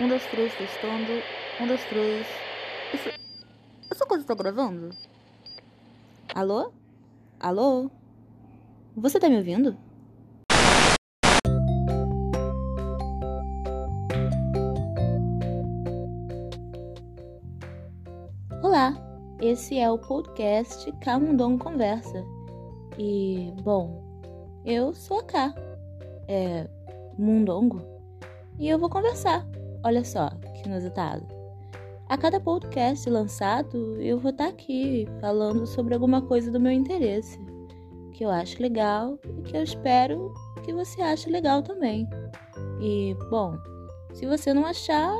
Um, dois, três, testando. Um, dois, três. Isso. Essa coisa tá gravando? Alô? Alô? Você tá me ouvindo? Olá, esse é o podcast Camundong Conversa. E, bom, eu sou a K. É. Mundongo. E eu vou conversar. Olha só, que inusitado. A cada podcast lançado, eu vou estar tá aqui falando sobre alguma coisa do meu interesse, que eu acho legal e que eu espero que você ache legal também. E, bom, se você não achar,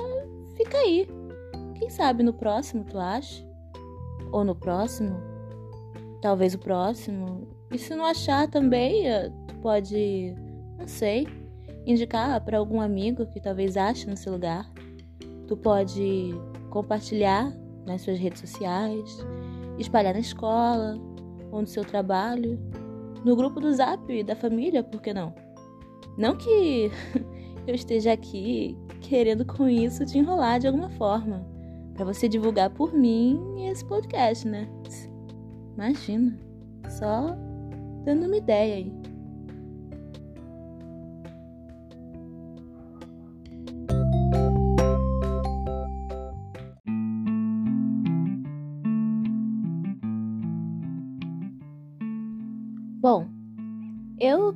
fica aí. Quem sabe no próximo tu acha? Ou no próximo? Talvez o próximo. E se não achar também, eh, tu pode, não sei, indicar para algum amigo que talvez ache no seu lugar. Tu pode compartilhar nas suas redes sociais, espalhar na escola ou no seu trabalho, no grupo do Zap da família, por que não? Não que eu esteja aqui querendo com isso te enrolar de alguma forma, para você divulgar por mim esse podcast, né? Imagina, só dando uma ideia aí.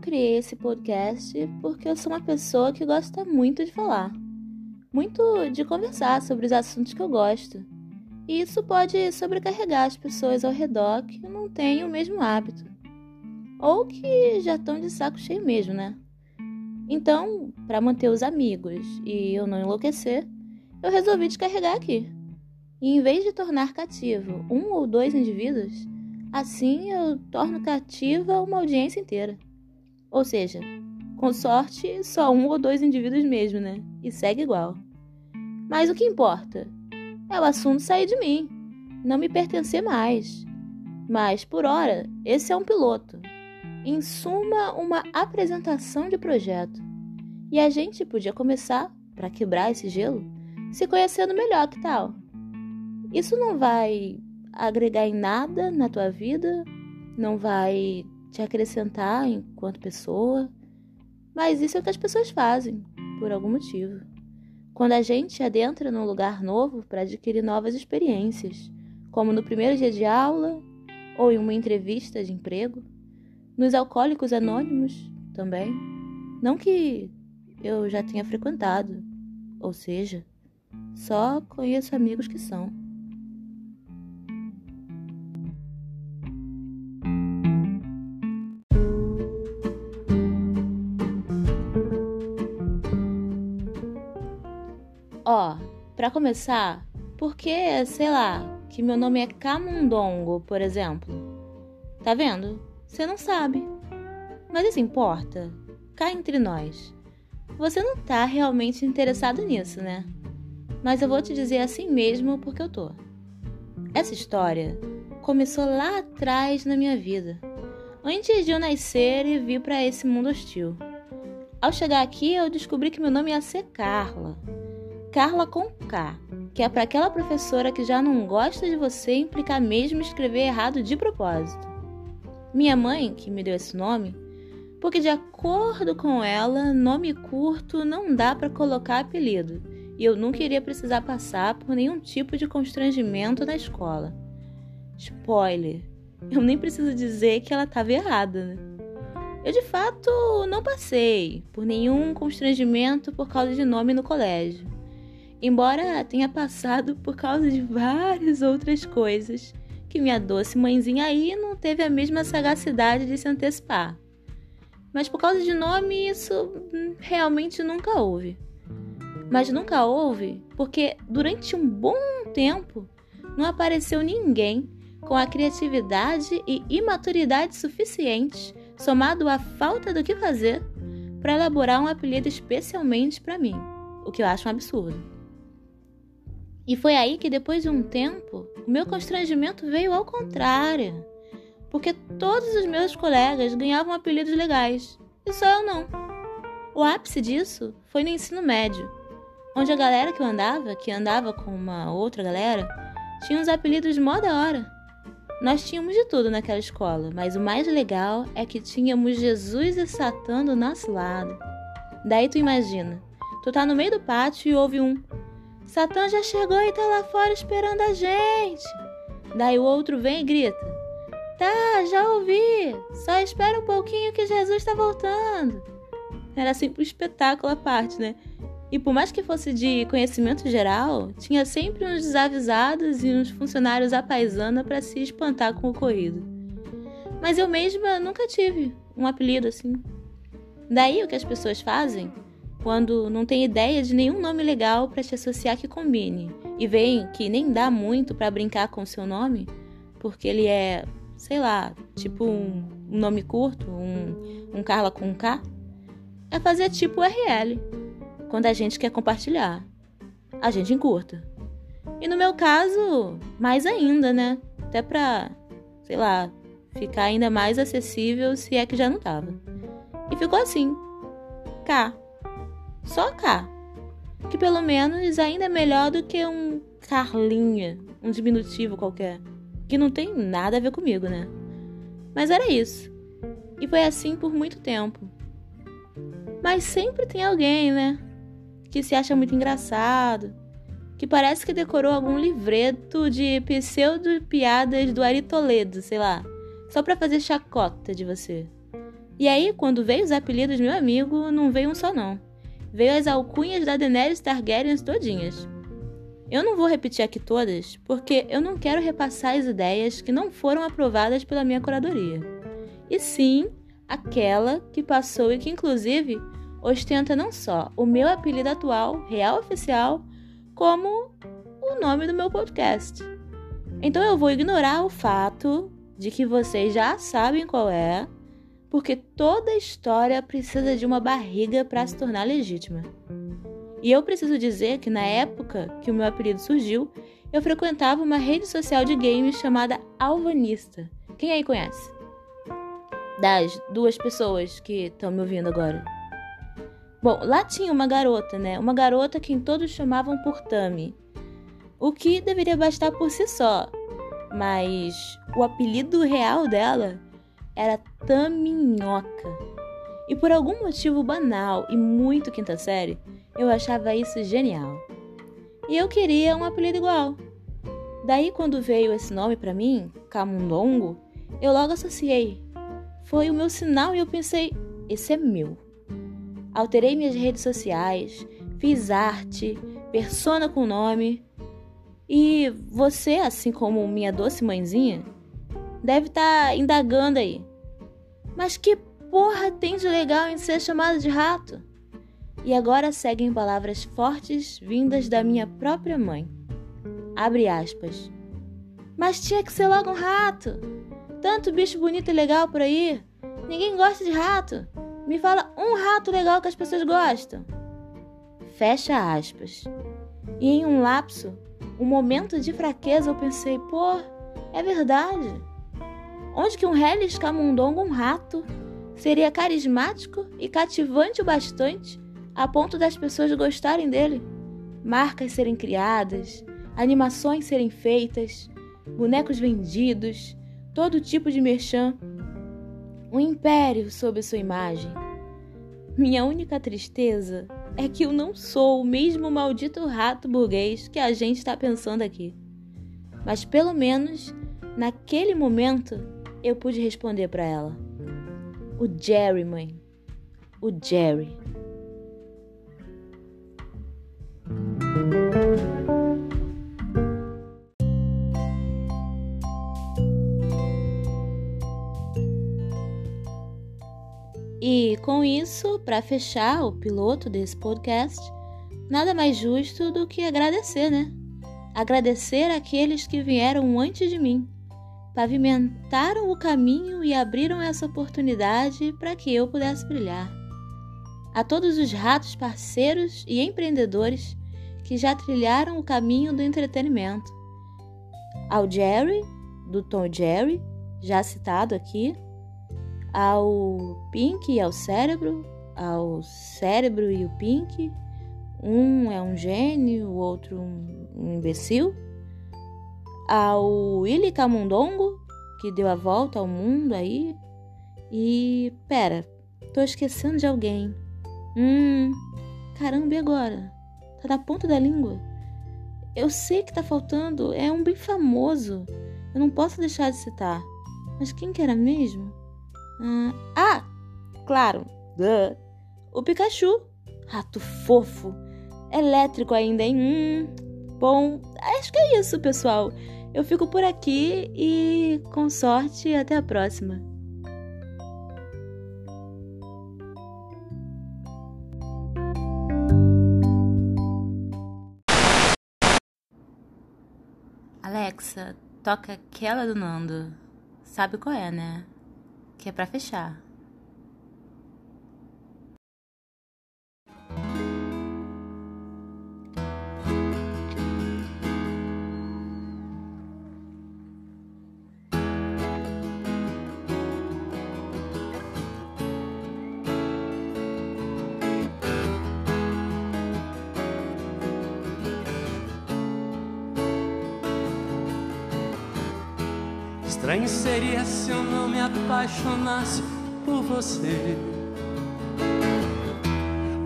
Criei esse podcast porque eu sou uma pessoa que gosta muito de falar, muito de conversar sobre os assuntos que eu gosto. E isso pode sobrecarregar as pessoas ao redor que não têm o mesmo hábito, ou que já estão de saco cheio mesmo, né? Então, para manter os amigos e eu não enlouquecer, eu resolvi descarregar aqui. E em vez de tornar cativo um ou dois indivíduos, Assim eu torno cativa uma audiência inteira. Ou seja, com sorte, só um ou dois indivíduos mesmo, né? E segue igual. Mas o que importa é o assunto sair de mim, não me pertencer mais. Mas, por hora, esse é um piloto. Em suma, uma apresentação de projeto. E a gente podia começar, para quebrar esse gelo, se conhecendo melhor, que tal? Isso não vai agregar em nada na tua vida, não vai te acrescentar enquanto pessoa, mas isso é o que as pessoas fazem, por algum motivo. Quando a gente adentra num lugar novo para adquirir novas experiências, como no primeiro dia de aula ou em uma entrevista de emprego, nos alcoólicos anônimos também. Não que eu já tenha frequentado, ou seja, só conheço amigos que são. Ó, para começar, porque, sei lá, que meu nome é Camundongo, por exemplo. Tá vendo? Você não sabe. Mas isso importa? Cá entre nós. Você não tá realmente interessado nisso, né? Mas eu vou te dizer assim mesmo porque eu tô. Essa história começou lá atrás na minha vida, antes de eu nascer e vir para esse mundo hostil. Ao chegar aqui, eu descobri que meu nome ia ser Carla. Carla com K, que é para aquela professora que já não gosta de você implicar mesmo escrever errado de propósito. Minha mãe, que me deu esse nome, porque de acordo com ela, nome curto não dá para colocar apelido, e eu não queria precisar passar por nenhum tipo de constrangimento na escola. Spoiler, eu nem preciso dizer que ela estava errada, né? Eu de fato não passei por nenhum constrangimento por causa de nome no colégio embora tenha passado por causa de várias outras coisas que minha doce mãezinha aí não teve a mesma sagacidade de se antecipar. Mas por causa de nome, isso realmente nunca houve. Mas nunca houve porque durante um bom tempo não apareceu ninguém com a criatividade e imaturidade suficientes, somado à falta do que fazer, para elaborar um apelido especialmente para mim, o que eu acho um absurdo. E foi aí que, depois de um tempo, o meu constrangimento veio ao contrário, porque todos os meus colegas ganhavam apelidos legais e só eu não. O ápice disso foi no ensino médio, onde a galera que eu andava, que andava com uma outra galera, tinha uns apelidos mó da hora. Nós tínhamos de tudo naquela escola, mas o mais legal é que tínhamos Jesus e Satã do nosso lado. Daí tu imagina, tu tá no meio do pátio e ouve um: Satã já chegou e tá lá fora esperando a gente. Daí o outro vem e grita: Tá, já ouvi. Só espera um pouquinho que Jesus está voltando. Era sempre um espetáculo à parte, né? E por mais que fosse de conhecimento geral, tinha sempre uns desavisados e uns funcionários à paisana para se espantar com o ocorrido. Mas eu mesma nunca tive um apelido assim. Daí o que as pessoas fazem quando não tem ideia de nenhum nome legal para te associar que combine e veem que nem dá muito para brincar com o seu nome, porque ele é, sei lá, tipo um, nome curto, um, um Carla com um K, é fazer tipo RL quando a gente quer compartilhar. A gente encurta. E no meu caso, mais ainda, né? Até pra, sei lá, ficar ainda mais acessível se é que já não tava. E ficou assim. K. Só K. Que pelo menos ainda é melhor do que um Carlinha, um diminutivo qualquer. Que não tem nada a ver comigo, né? Mas era isso. E foi assim por muito tempo. Mas sempre tem alguém, né? que se acha muito engraçado, que parece que decorou algum livreto de pseudo-piadas do Ari Toledo, sei lá, só para fazer chacota de você. E aí, quando veio os apelidos meu amigo, não veio um só não. Veio as alcunhas da Daenerys Targaryen todinhas. Eu não vou repetir aqui todas, porque eu não quero repassar as ideias que não foram aprovadas pela minha curadoria. E sim, aquela que passou e que inclusive ostenta não só o meu apelido atual, real oficial, como o nome do meu podcast. Então eu vou ignorar o fato de que vocês já sabem qual é, porque toda história precisa de uma barriga para se tornar legítima. E eu preciso dizer que na época que o meu apelido surgiu, eu frequentava uma rede social de games chamada Alvanista. Quem aí conhece? Das duas pessoas que estão me ouvindo agora. Bom, lá tinha uma garota, né? Uma garota que todos chamavam por Tami. O que deveria bastar por si só. Mas o apelido real dela era Taminhoca. E por algum motivo banal e muito quinta série, eu achava isso genial. E eu queria um apelido igual. Daí quando veio esse nome para mim, Camundongo, eu logo associei. Foi o meu sinal e eu pensei, esse é meu. Alterei minhas redes sociais, fiz arte, persona com nome. E você, assim como minha doce mãezinha, deve estar tá indagando aí. Mas que porra tem de legal em ser chamado de rato? E agora seguem palavras fortes vindas da minha própria mãe. Abre aspas. Mas tinha que ser logo um rato. Tanto bicho bonito e legal por aí. Ninguém gosta de rato. Me fala um rato legal que as pessoas gostam. Fecha aspas. E em um lapso, um momento de fraqueza, eu pensei, pô, é verdade. Onde que um Hellis Camundongo, um rato, seria carismático e cativante o bastante a ponto das pessoas gostarem dele? Marcas serem criadas, animações serem feitas, bonecos vendidos, todo tipo de merchan um império sob sua imagem. Minha única tristeza é que eu não sou o mesmo maldito rato burguês que a gente está pensando aqui. Mas pelo menos, naquele momento, eu pude responder para ela. O Jerry, mãe. O Jerry. E com isso, para fechar o piloto desse podcast, nada mais justo do que agradecer, né? Agradecer aqueles que vieram antes de mim, pavimentaram o caminho e abriram essa oportunidade para que eu pudesse brilhar. A todos os ratos parceiros e empreendedores que já trilharam o caminho do entretenimento. Ao Jerry, do Tom Jerry, já citado aqui, ao Pink e ao cérebro, ao cérebro e o Pink, Um é um gênio, o outro um, imbecil. Ao Willy Camundongo, que deu a volta ao mundo aí. E. Pera, tô esquecendo de alguém. Hum. Caramba, e agora? Tá na ponta da língua. Eu sei que tá faltando, é um bem famoso. Eu não posso deixar de citar. Mas quem que era mesmo? Ah, ah claro. Duh. O Pikachu. Rato fofo. Elétrico ainda, hein? Hum, bom, acho que é isso, pessoal. Eu fico por aqui e, com sorte, até a próxima. Alexa, toca aquela do Nando. Sabe qual é, né? Que é pra fechar. Estranho seria se eu não me apaixonasse por você.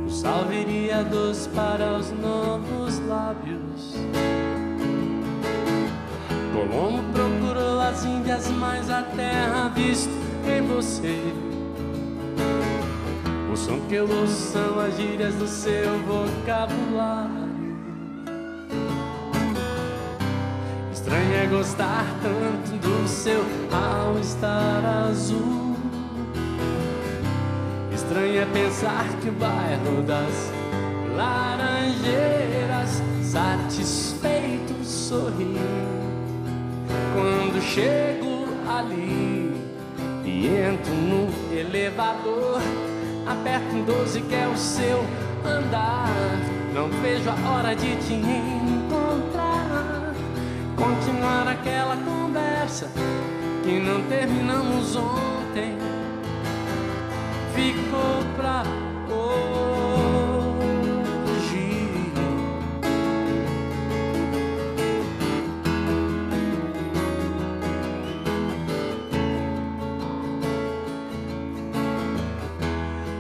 O sal viria doce para os novos lábios. Colombo procurou as Índias, mas a terra visto em você. O som que eu ouço são as gírias do seu vocabulário. Estranho é gostar tanto do seu ao estar azul. Estranho é pensar que o bairro das laranjeiras satisfeito sorri quando chego ali e entro no elevador. Aperto um 12 que é o seu andar. Não vejo a hora de te continuar aquela conversa que não terminamos ontem. Ficou pra hoje.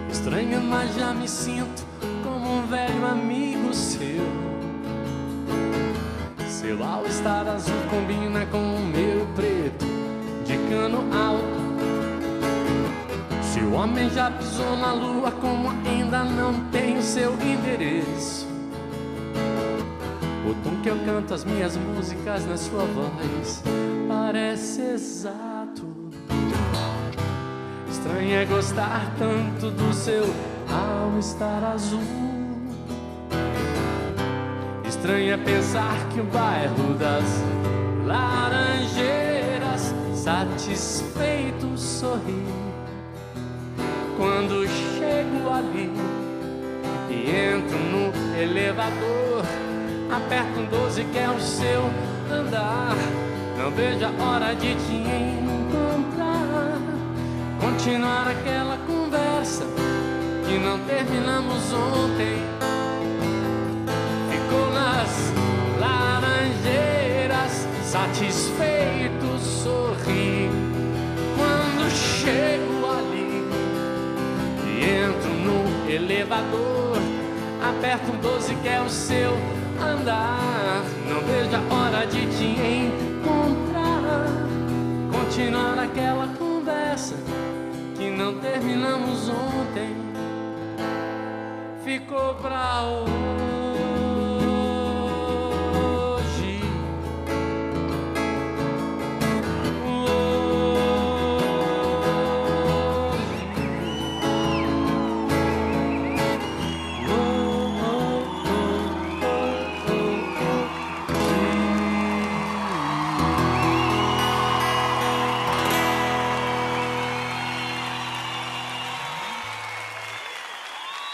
Estranha, mas já me sinto como um velho amigo Seu all-star azul combina com o meu preto de cano alto. Se o homem já pisou na lua, como ainda não tem seu endereço. O tom que eu canto as minhas músicas na sua voz parece exato. Estranho é gostar tanto do seu all-star azul. Estranho é pensar que o bairro das laranjeiras satisfeito sorri quando chego ali e entro no elevador. Aperto um 12 que é o seu andar. Não vejo a hora de te encontrar. Continuar aquela conversa que não terminamos ontem satisfeito sorri quando chego ali e entro no elevador. Aperto um 12 que é o seu andar. Não vejo a hora de te encontrar. Continuar aquela conversa que não terminamos ontem. Ficou pra hoje.